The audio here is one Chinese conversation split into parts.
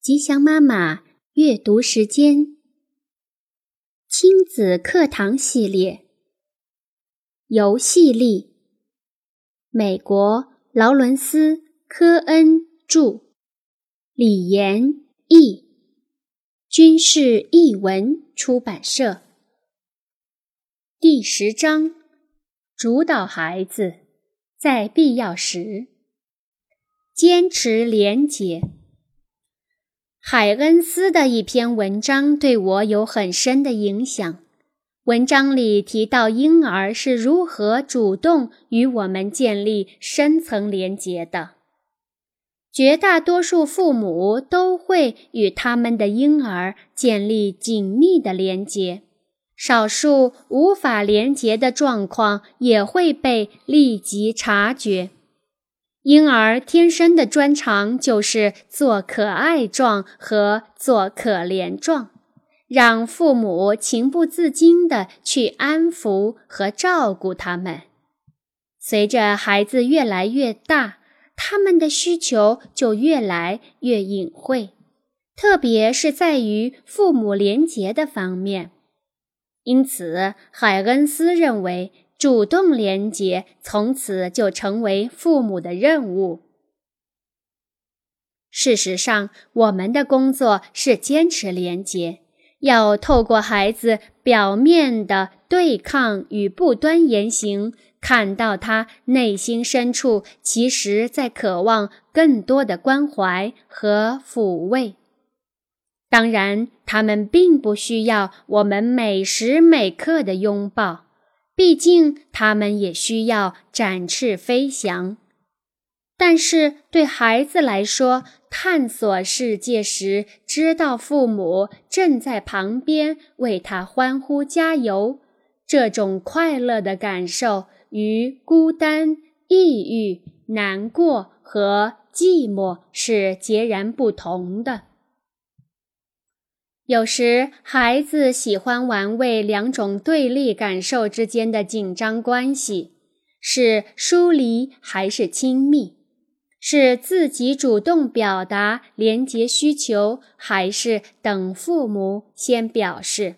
吉祥妈妈阅读时间，亲子课堂系列，游戏力。美国劳伦斯·科恩著，李延译，军事译文出版社。第十章，主导孩子，在必要时坚持廉洁。海恩斯的一篇文章对我有很深的影响。文章里提到婴儿是如何主动与我们建立深层连结的。绝大多数父母都会与他们的婴儿建立紧密的连结，少数无法连结的状况也会被立即察觉。婴儿天生的专长就是做可爱状和做可怜状，让父母情不自禁地去安抚和照顾他们。随着孩子越来越大，他们的需求就越来越隐晦，特别是在于父母连结的方面。因此，海恩斯认为。主动连结，从此就成为父母的任务。事实上，我们的工作是坚持连结，要透过孩子表面的对抗与不端言行，看到他内心深处其实在渴望更多的关怀和抚慰。当然，他们并不需要我们每时每刻的拥抱。毕竟，他们也需要展翅飞翔。但是，对孩子来说，探索世界时知道父母正在旁边为他欢呼加油，这种快乐的感受与孤单、抑郁、难过和寂寞是截然不同的。有时，孩子喜欢玩味两种对立感受之间的紧张关系：是疏离还是亲密？是自己主动表达连结需求，还是等父母先表示？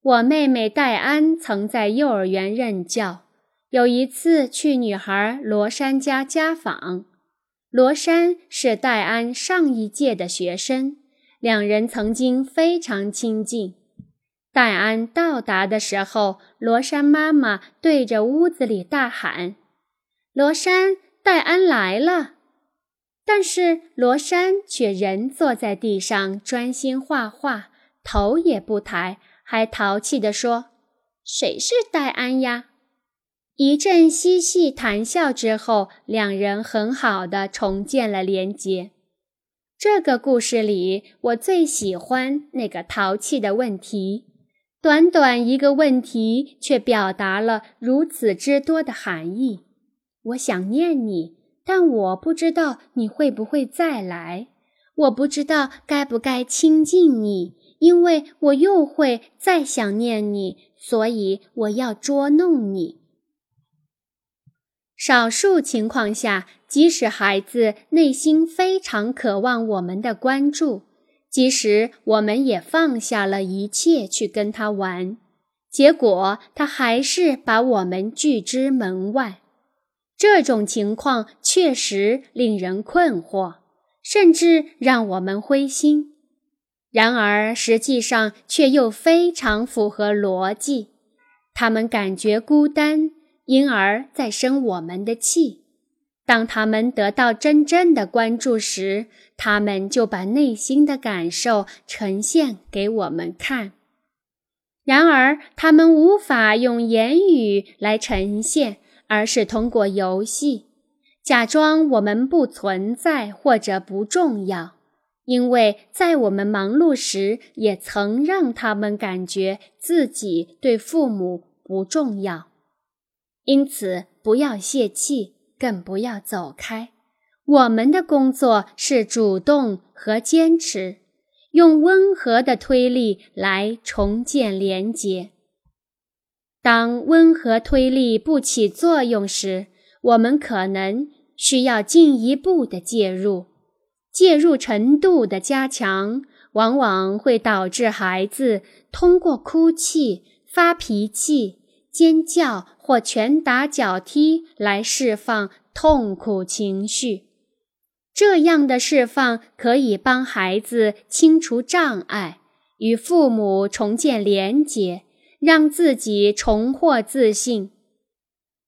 我妹妹戴安曾在幼儿园任教，有一次去女孩罗珊家家访。罗珊是戴安上一届的学生。两人曾经非常亲近。戴安到达的时候，罗珊妈妈对着屋子里大喊：“罗珊，戴安来了！”但是罗珊却仍坐在地上专心画画，头也不抬，还淘气地说：“谁是戴安呀？”一阵嬉戏谈笑之后，两人很好的重建了连结。这个故事里，我最喜欢那个淘气的问题。短短一个问题，却表达了如此之多的含义。我想念你，但我不知道你会不会再来。我不知道该不该亲近你，因为我又会再想念你，所以我要捉弄你。少数情况下，即使孩子内心非常渴望我们的关注，即使我们也放下了一切去跟他玩，结果他还是把我们拒之门外。这种情况确实令人困惑，甚至让我们灰心。然而，实际上却又非常符合逻辑。他们感觉孤单。因而，在生我们的气。当他们得到真正的关注时，他们就把内心的感受呈现给我们看。然而，他们无法用言语来呈现，而是通过游戏，假装我们不存在或者不重要。因为在我们忙碌时，也曾让他们感觉自己对父母不重要。因此，不要泄气，更不要走开。我们的工作是主动和坚持，用温和的推力来重建连结。当温和推力不起作用时，我们可能需要进一步的介入。介入程度的加强，往往会导致孩子通过哭泣、发脾气、尖叫或拳打脚踢来释放痛苦情绪。这样的释放可以帮孩子清除障碍，与父母重建连结，让自己重获自信。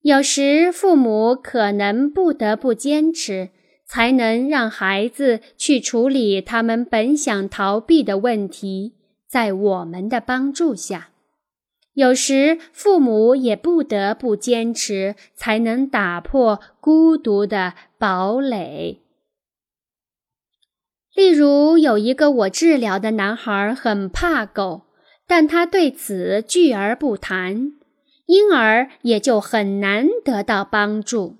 有时，父母可能不得不坚持，才能让孩子去处理他们本想逃避的问题。在我们的帮助下，有时父母也不得不坚持，才能打破孤独的堡垒。例如，有一个我治疗的男孩很怕狗，但他对此拒而不谈，因而也就很难得到帮助。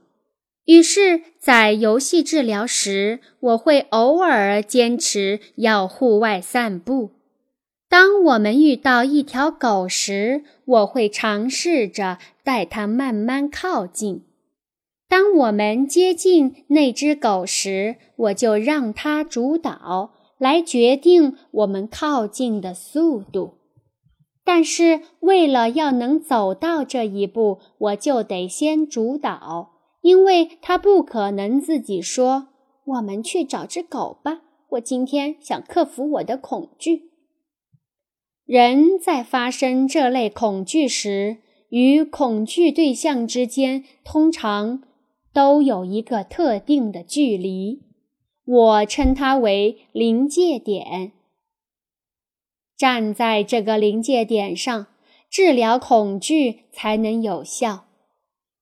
于是，在游戏治疗时，我会偶尔坚持要户外散步。当我们遇到一条狗时，我会尝试着带它慢慢靠近。当我们接近那只狗时，我就让它主导，来决定我们靠近的速度。但是，为了要能走到这一步，我就得先主导，因为它不可能自己说：“我们去找只狗吧。”我今天想克服我的恐惧。人在发生这类恐惧时，与恐惧对象之间通常。都有一个特定的距离，我称它为临界点。站在这个临界点上，治疗恐惧才能有效。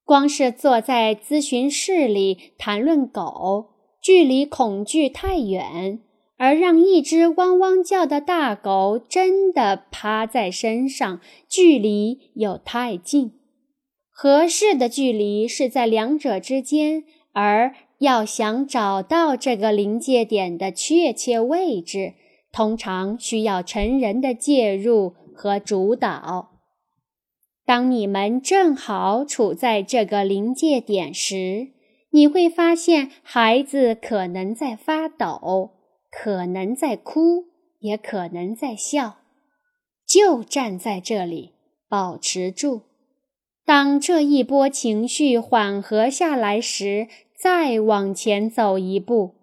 光是坐在咨询室里谈论狗，距离恐惧太远；而让一只汪汪叫的大狗真的趴在身上，距离又太近。合适的距离是在两者之间，而要想找到这个临界点的确切位置，通常需要成人的介入和主导。当你们正好处在这个临界点时，你会发现孩子可能在发抖，可能在哭，也可能在笑。就站在这里，保持住。当这一波情绪缓和下来时，再往前走一步。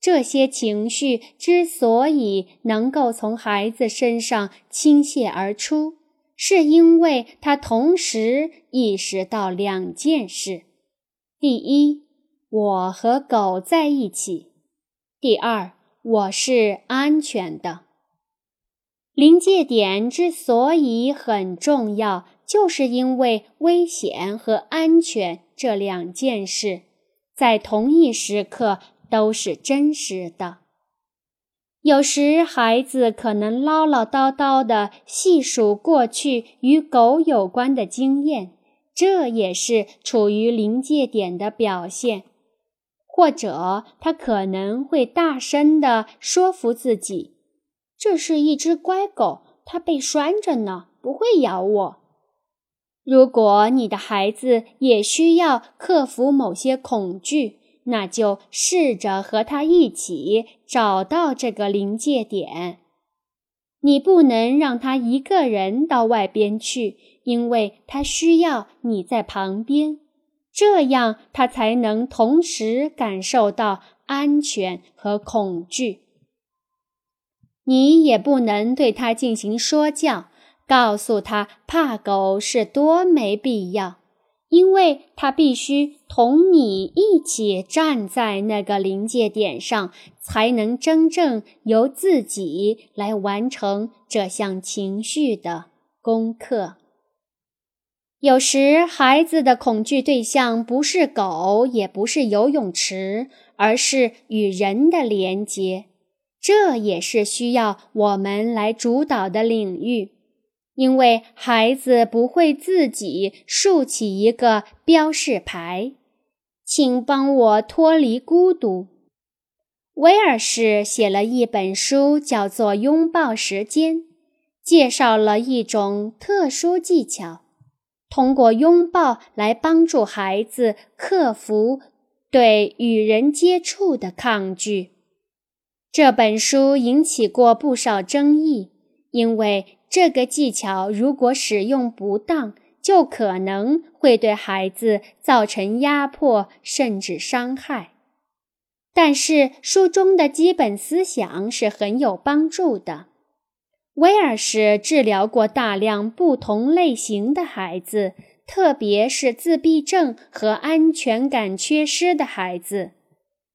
这些情绪之所以能够从孩子身上倾泻而出，是因为他同时意识到两件事：第一，我和狗在一起；第二，我是安全的。临界点之所以很重要。就是因为危险和安全这两件事，在同一时刻都是真实的。有时孩子可能唠唠叨叨地细数过去与狗有关的经验，这也是处于临界点的表现。或者他可能会大声地说服自己：“这是一只乖狗，它被拴着呢，不会咬我。”如果你的孩子也需要克服某些恐惧，那就试着和他一起找到这个临界点。你不能让他一个人到外边去，因为他需要你在旁边，这样他才能同时感受到安全和恐惧。你也不能对他进行说教。告诉他，怕狗是多没必要，因为他必须同你一起站在那个临界点上，才能真正由自己来完成这项情绪的功课。有时，孩子的恐惧对象不是狗，也不是游泳池，而是与人的连结，这也是需要我们来主导的领域。因为孩子不会自己竖起一个标示牌，请帮我脱离孤独。威尔士写了一本书，叫做《拥抱时间》，介绍了一种特殊技巧，通过拥抱来帮助孩子克服对与人接触的抗拒。这本书引起过不少争议，因为这个技巧如果使用不当，就可能会对孩子造成压迫甚至伤害。但是书中的基本思想是很有帮助的。威尔士治疗过大量不同类型的孩子，特别是自闭症和安全感缺失的孩子。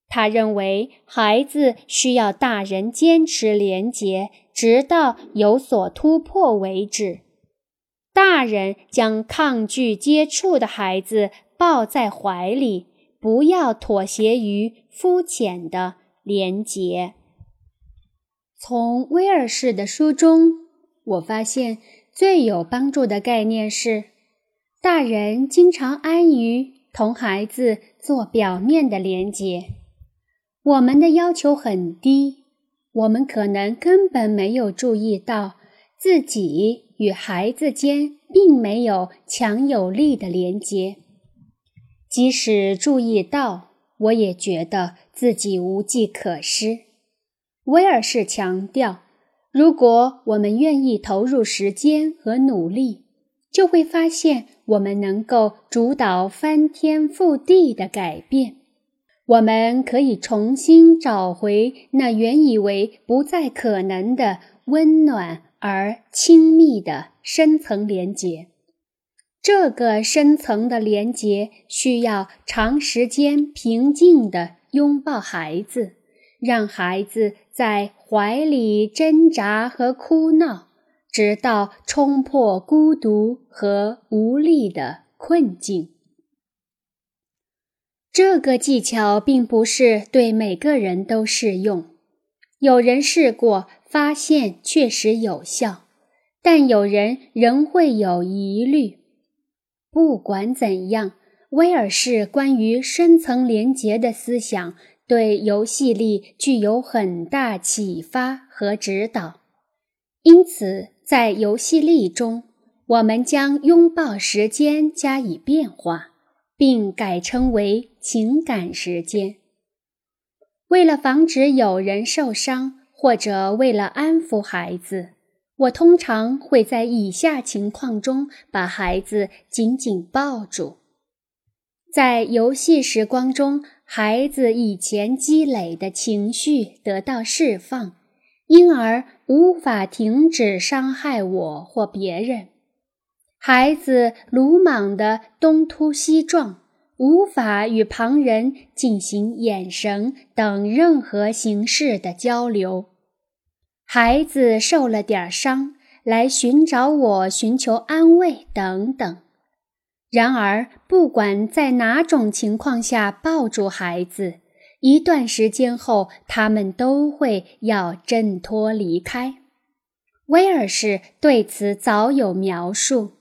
他认为，孩子需要大人坚持连结，直到有所突破为止。大人将抗拒接触的孩子抱在怀里，不要妥协于肤浅的连结。从威尔士的书中，我发现最有帮助的概念是：大人经常安于同孩子做表面的连结。我们的要求很低，我们可能根本没有注意到自己与孩子间并没有强有力的连接。即使注意到，我也觉得自己无计可施。威尔士强调，如果我们愿意投入时间和努力，就会发现我们能够主导翻天覆地的改变。我们可以重新找回那原以为不再可能的温暖而亲密的深层连结。这个深层的连结需要长时间平静地拥抱孩子，让孩子在怀里挣扎和哭闹，直到冲破孤独和无力的困境。这个技巧并不是对每个人都适用，有人试过，发现确实有效，但有人仍会有疑虑。不管怎样，威尔士关于深层连结的思想对游戏力具有很大启发和指导。因此，在游戏力中，我们将拥抱时间加以变化。并改称为情感时间。为了防止有人受伤，或者为了安抚孩子，我通常会在以下情况中把孩子紧紧抱住：在游戏时光中，孩子以前积累的情绪得到释放，因而无法停止伤害我或别人。孩子鲁莽地东突西撞，无法与旁人进行眼神等任何形式的交流。孩子受了点伤，来寻找我，寻求安慰等等。然而，不管在哪种情况下抱住孩子，一段时间后，他们都会要挣脱离开。威尔士对此早有描述。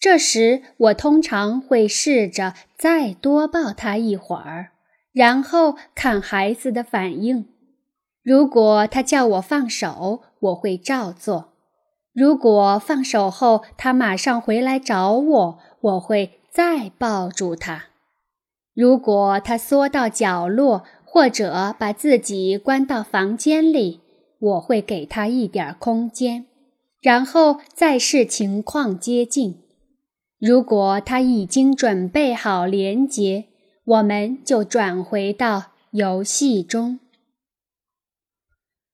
这时，我通常会试着再多抱他一会儿，然后看孩子的反应。如果他叫我放手，我会照做；如果放手后他马上回来找我，我会再抱住他；如果他缩到角落或者把自己关到房间里，我会给他一点空间，然后再视情况接近。如果他已经准备好连接，我们就转回到游戏中。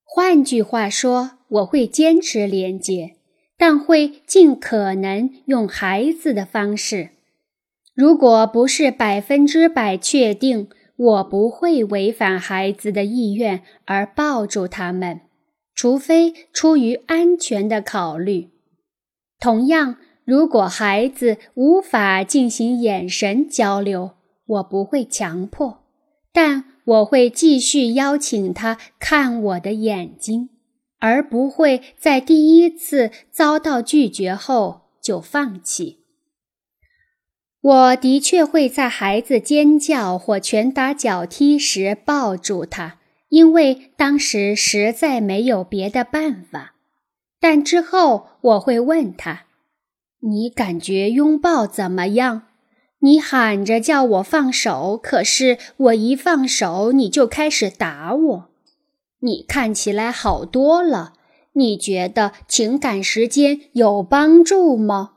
换句话说，我会坚持连接，但会尽可能用孩子的方式。如果不是百分之百确定，我不会违反孩子的意愿而抱住他们，除非出于安全的考虑。同样。如果孩子无法进行眼神交流，我不会强迫，但我会继续邀请他看我的眼睛，而不会在第一次遭到拒绝后就放弃。我的确会在孩子尖叫或拳打脚踢时抱住他，因为当时实在没有别的办法。但之后我会问他。你感觉拥抱怎么样？你喊着叫我放手，可是我一放手，你就开始打我。你看起来好多了。你觉得情感时间有帮助吗？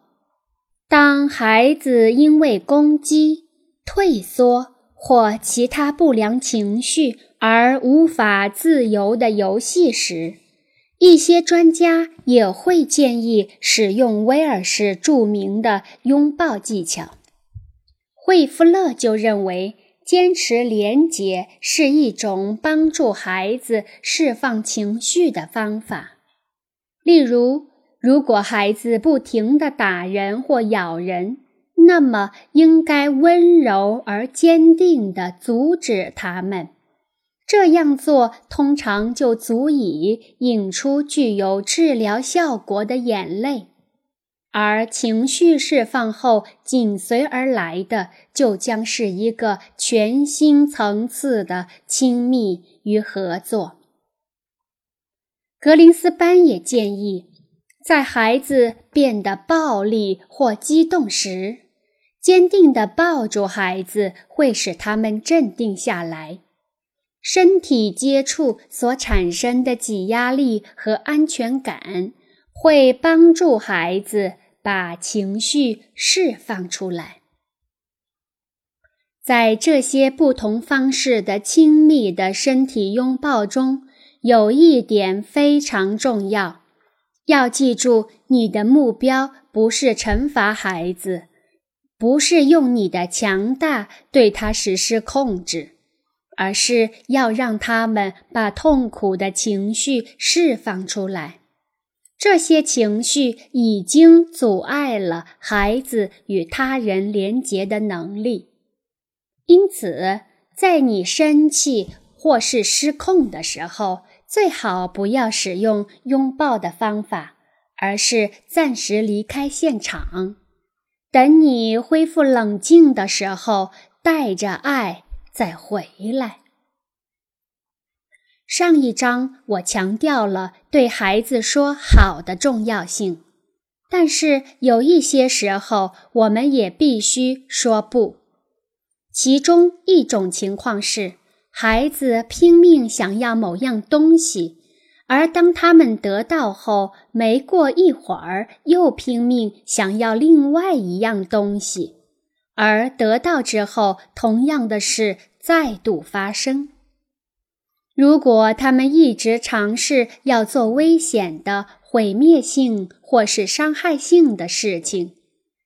当孩子因为攻击、退缩或其他不良情绪而无法自由的游戏时，一些专家也会建议使用威尔士著名的拥抱技巧。惠夫勒就认为。坚持廉洁是一种帮助孩子释放情绪的方法。例如，如果孩子不停地打人或咬人，那么应该温柔而坚定地阻止他们。这样做通常就足以引出具有治疗效果的眼泪。而情绪释放后紧随而来的，就将是一个全新层次的亲密与合作。格林斯潘也建议，在孩子变得暴力或激动时，坚定地抱住孩子会使他们镇定下来。身体接触所产生的挤压力和安全感会帮助孩子。把情绪释放出来，在这些不同方式的亲密的身体拥抱中，有一点非常重要：要记住，你的目标不是惩罚孩子，不是用你的强大对他实施控制，而是要让他们把痛苦的情绪释放出来。这些情绪已经阻碍了孩子与他人连结的能力，因此，在你生气或是失控的时候，最好不要使用拥抱的方法，而是暂时离开现场，等你恢复冷静的时候，带着爱再回来。上一章我强调了对孩子说好的重要性，但是有一些时候我们也必须说不。其中一种情况是，孩子拼命想要某样东西，而当他们得到后，没过一会儿又拼命想要另外一样东西，而得到之后，同样的事再度发生。如果他们一直尝试要做危险的、毁灭性或是伤害性的事情，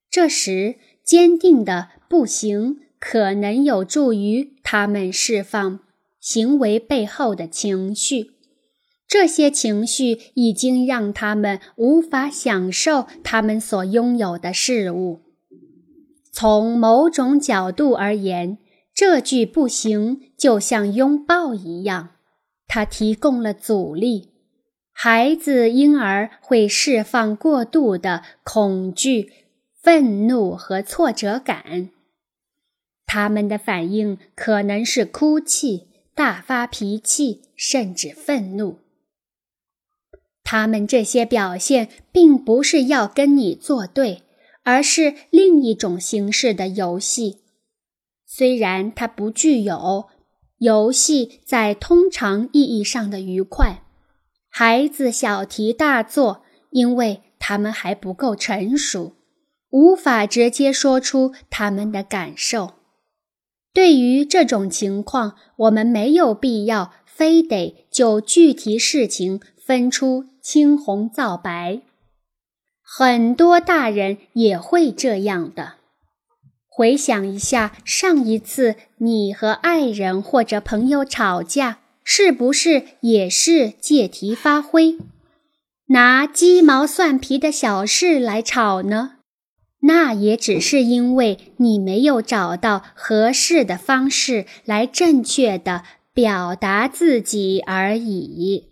这时坚定的不行可能有助于他们释放行为背后的情绪。这些情绪已经让他们无法享受他们所拥有的事物。从某种角度而言，这句不行就像拥抱一样。它提供了阻力，孩子因而会释放过度的恐惧、愤怒和挫折感。他们的反应可能是哭泣、大发脾气，甚至愤怒。他们这些表现并不是要跟你作对，而是另一种形式的游戏。虽然它不具有。游戏在通常意义上的愉快，孩子小题大做，因为他们还不够成熟，无法直接说出他们的感受。对于这种情况，我们没有必要非得就具体事情分出青红皂白。很多大人也会这样的。回想一下，上一次你和爱人或者朋友吵架，是不是也是借题发挥，拿鸡毛蒜皮的小事来吵呢？那也只是因为你没有找到合适的方式来正确的表达自己而已。